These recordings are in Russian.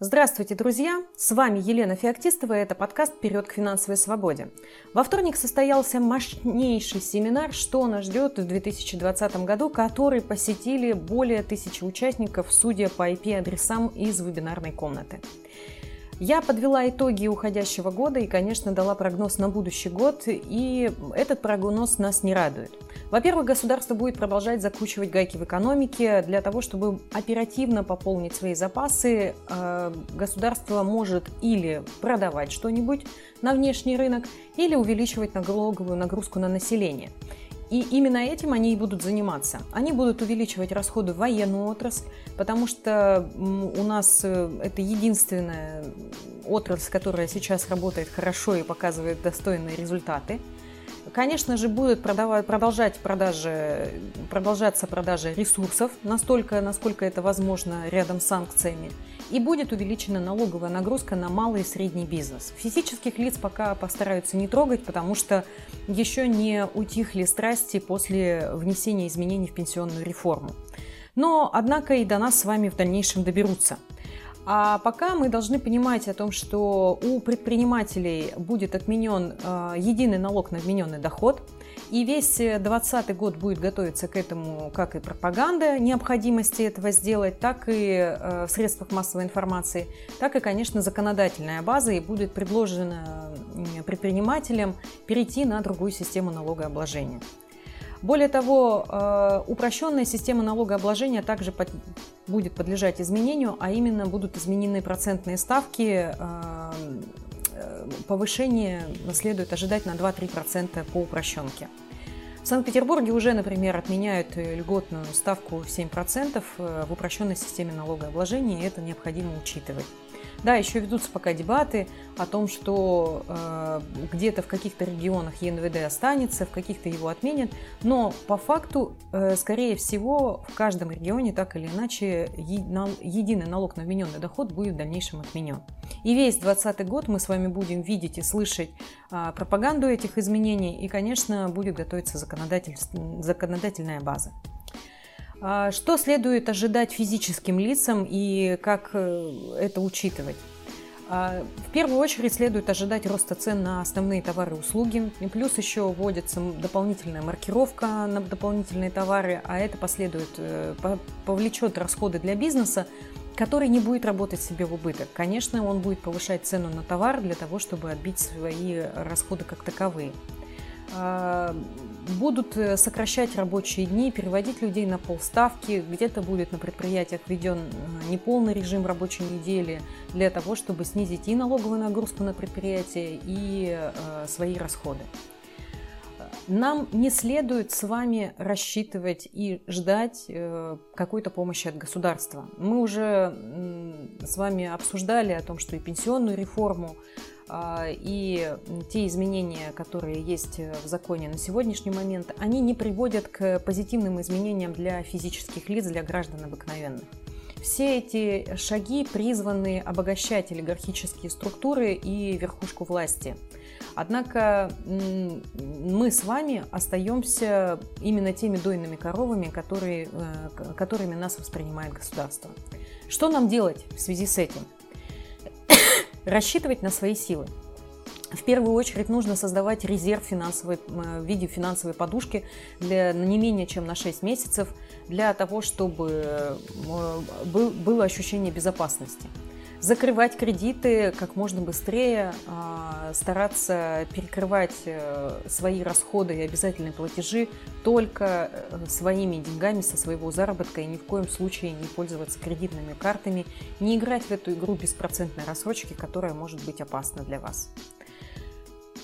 Здравствуйте, друзья! С вами Елена Феоктистова, и это подкаст «Вперед к финансовой свободе». Во вторник состоялся мощнейший семинар «Что нас ждет в 2020 году», который посетили более тысячи участников, судя по IP-адресам из вебинарной комнаты. Я подвела итоги уходящего года и, конечно, дала прогноз на будущий год, и этот прогноз нас не радует. Во-первых, государство будет продолжать закручивать гайки в экономике для того, чтобы оперативно пополнить свои запасы. Э, государство может или продавать что-нибудь на внешний рынок, или увеличивать налоговую нагрузку на население. И именно этим они и будут заниматься. Они будут увеличивать расходы в военную отрасль, потому что у нас э, это единственная отрасль, которая сейчас работает хорошо и показывает достойные результаты. Конечно же, будут продолжать продажи, продолжаться продажи ресурсов настолько, насколько это возможно рядом с санкциями. И будет увеличена налоговая нагрузка на малый и средний бизнес. Физических лиц пока постараются не трогать, потому что еще не утихли страсти после внесения изменений в пенсионную реформу. Но, однако, и до нас с вами в дальнейшем доберутся. А пока мы должны понимать о том, что у предпринимателей будет отменен э, единый налог на вмененный доход, и весь 2020 год будет готовиться к этому как и пропаганда необходимости этого сделать, так и э, в средствах массовой информации, так и, конечно, законодательная база, и будет предложено предпринимателям перейти на другую систему налогообложения. Более того, э, упрощенная система налогообложения также будет подлежать изменению, а именно будут изменены процентные ставки. Э, э, повышение следует ожидать на 2-3% по упрощенке. В Санкт-Петербурге уже, например, отменяют льготную ставку в 7% в упрощенной системе налогообложения, и это необходимо учитывать. Да, еще ведутся пока дебаты о том, что э, где-то в каких-то регионах ЕНВД останется, в каких-то его отменят, но по факту, э, скорее всего, в каждом регионе так или иначе единый налог на вмененный доход будет в дальнейшем отменен. И весь 2020 год мы с вами будем видеть и слышать э, пропаганду этих изменений, и, конечно, будет готовиться законодатель, законодательная база. А что следует ожидать физическим лицам и как э, это учитывать? А, в первую очередь следует ожидать роста цен на основные товары и услуги. Плюс еще вводится дополнительная маркировка на дополнительные товары, а это последует, э, повлечет расходы для бизнеса, который не будет работать себе в убыток. Конечно, он будет повышать цену на товар для того, чтобы отбить свои расходы как таковые. Будут э, сокращать рабочие дни, переводить людей на полставки, где-то будет на предприятиях введен э, неполный режим рабочей недели для того, чтобы снизить и налоговую нагрузку на предприятие, и э, свои расходы. Нам не следует с вами рассчитывать и ждать какой-то помощи от государства. Мы уже с вами обсуждали о том, что и пенсионную реформу и те изменения, которые есть в законе на сегодняшний момент, они не приводят к позитивным изменениям для физических лиц, для граждан обыкновенных. Все эти шаги призваны обогащать олигархические структуры и верхушку власти. Однако мы с вами остаемся именно теми дойными коровами, которые, э, которыми нас воспринимает государство. Что нам делать в связи с этим? Рассчитывать на свои силы. В первую очередь нужно создавать резерв финансовой, в виде финансовой подушки для не менее чем на 6 месяцев, для того, чтобы было ощущение безопасности закрывать кредиты как можно быстрее, а, стараться перекрывать э, свои расходы и обязательные платежи только э, своими деньгами со своего заработка и ни в коем случае не пользоваться кредитными картами, не играть в эту игру беспроцентной рассрочки, которая может быть опасна для вас.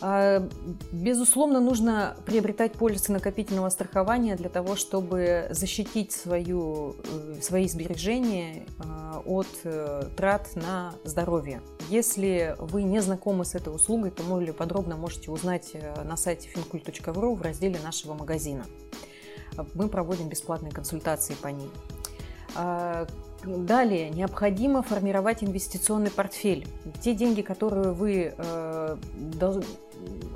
А, безусловно, нужно приобретать полисы накопительного страхования для того, чтобы защитить свою, э, свои сбережения а, от э, трат на здоровье. Если вы не знакомы с этой услугой, то более подробно можете узнать э, на сайте fincult.ru в разделе нашего магазина. Мы проводим бесплатные консультации по ней. Далее необходимо формировать инвестиционный портфель. Те деньги, которые вы э,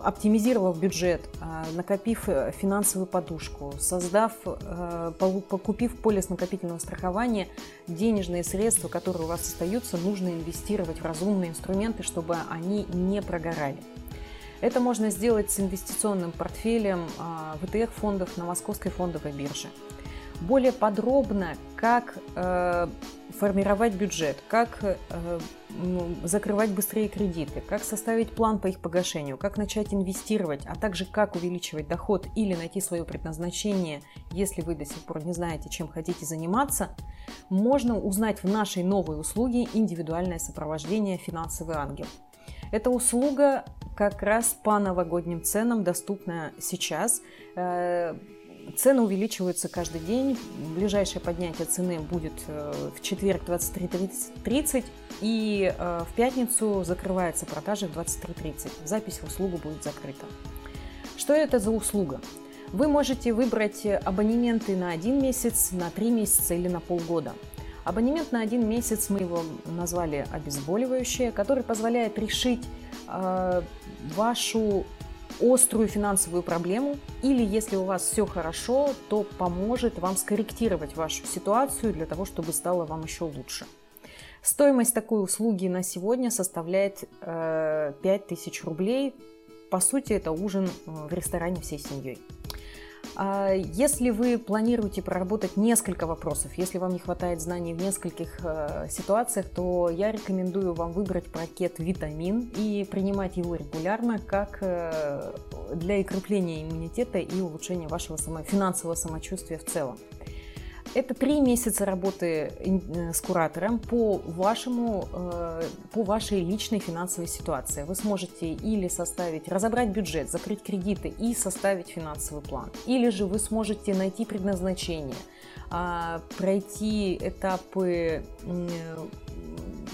оптимизировав бюджет, а, накопив э, финансовую подушку, создав, э, покупив полис накопительного страхования, денежные средства, которые у вас остаются, нужно инвестировать в разумные инструменты, чтобы они не прогорали. Это можно сделать с инвестиционным портфелем а, ВТХ-фондов на Московской фондовой бирже. Более подробно, как э, формировать бюджет, как э, ну, закрывать быстрее кредиты, как составить план по их погашению, как начать инвестировать, а также как увеличивать доход или найти свое предназначение, если вы до сих пор не знаете, чем хотите заниматься, можно узнать в нашей новой услуге «Индивидуальное сопровождение «Финансовый ангел». Эта услуга как раз по новогодним ценам доступна сейчас. Цены увеличиваются каждый день. Ближайшее поднятие цены будет э, в четверг 23.30 и э, в пятницу закрывается продажа в 23.30. Запись в услугу будет закрыта. Что это за услуга? Вы можете выбрать абонементы на один месяц, на три месяца или на полгода. Абонемент на один месяц мы его назвали обезболивающее, который позволяет решить э, вашу острую финансовую проблему, или если у вас все хорошо, то поможет вам скорректировать вашу ситуацию для того, чтобы стало вам еще лучше. Стоимость такой услуги на сегодня составляет э, 5000 рублей. По сути, это ужин э, в ресторане всей семьей. А если вы планируете проработать несколько вопросов, если вам не хватает знаний в нескольких э, ситуациях, то я рекомендую вам выбрать пакет «Витамин» и принимать его регулярно как э, для укрепления иммунитета и улучшения вашего финансового самочувствия в целом. Это три месяца работы э, с куратором по, вашему, э, по вашей личной финансовой ситуации. Вы сможете или составить, разобрать бюджет, закрыть кредиты и составить финансовый план. Или же вы сможете найти предназначение, а, пройти этапы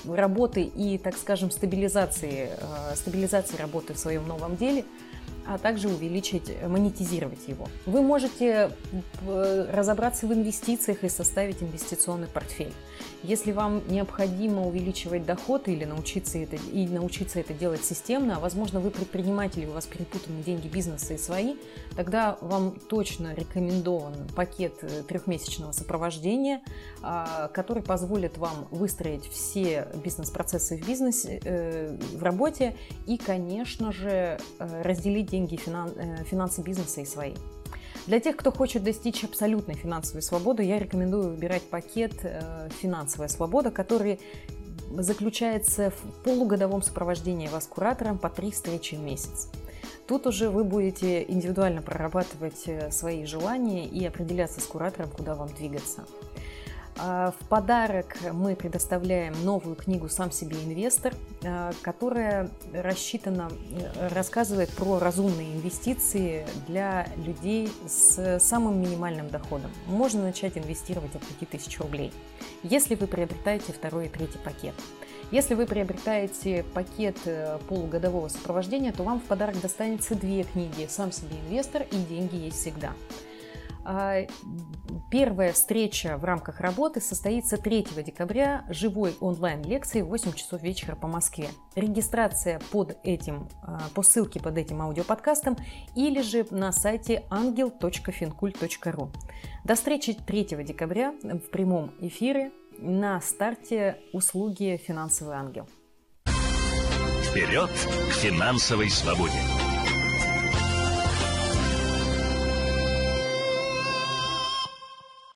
работы и, так скажем, стабилизации, э, стабилизации работы в своем новом деле – а также увеличить, монетизировать его. Вы можете э, разобраться в инвестициях и составить инвестиционный портфель. Если вам необходимо увеличивать доход или научиться это, и научиться это делать системно, а возможно вы предприниматель, у вас перепутаны деньги бизнеса и свои, тогда вам точно рекомендован пакет э, трехмесячного сопровождения, а, который позволит вам выстроить все бизнес-процессы в бизнесе, э, в работе и, конечно же, разделить деньги, финансы бизнеса и свои. Для тех, кто хочет достичь абсолютной финансовой свободы, я рекомендую выбирать пакет э, «Финансовая свобода», который заключается в полугодовом сопровождении вас куратором по три встречи в месяц. Тут уже вы будете индивидуально прорабатывать э, свои желания и определяться с куратором, куда вам двигаться. А, в подарок мы предоставляем новую книгу «Сам себе инвестор», а, которая рассчитана, э, рассказывает про разумные инвестиции для людей с самым минимальным доходом. Можно начать инвестировать от 5000 рублей, если вы приобретаете второй и третий пакет. Если вы приобретаете пакет э, полугодового сопровождения, то вам в подарок достанется две книги «Сам себе инвестор» и «Деньги есть всегда». А, первая встреча в рамках работы состоится 3 декабря живой онлайн-лекции в 8 часов вечера по Москве. Регистрация под этим, а, по ссылке под этим аудиоподкастом или же на сайте angel.fincult.ru. До встречи 3 декабря в прямом эфире на старте услуги «Финансовый ангел». Вперед к финансовой свободе!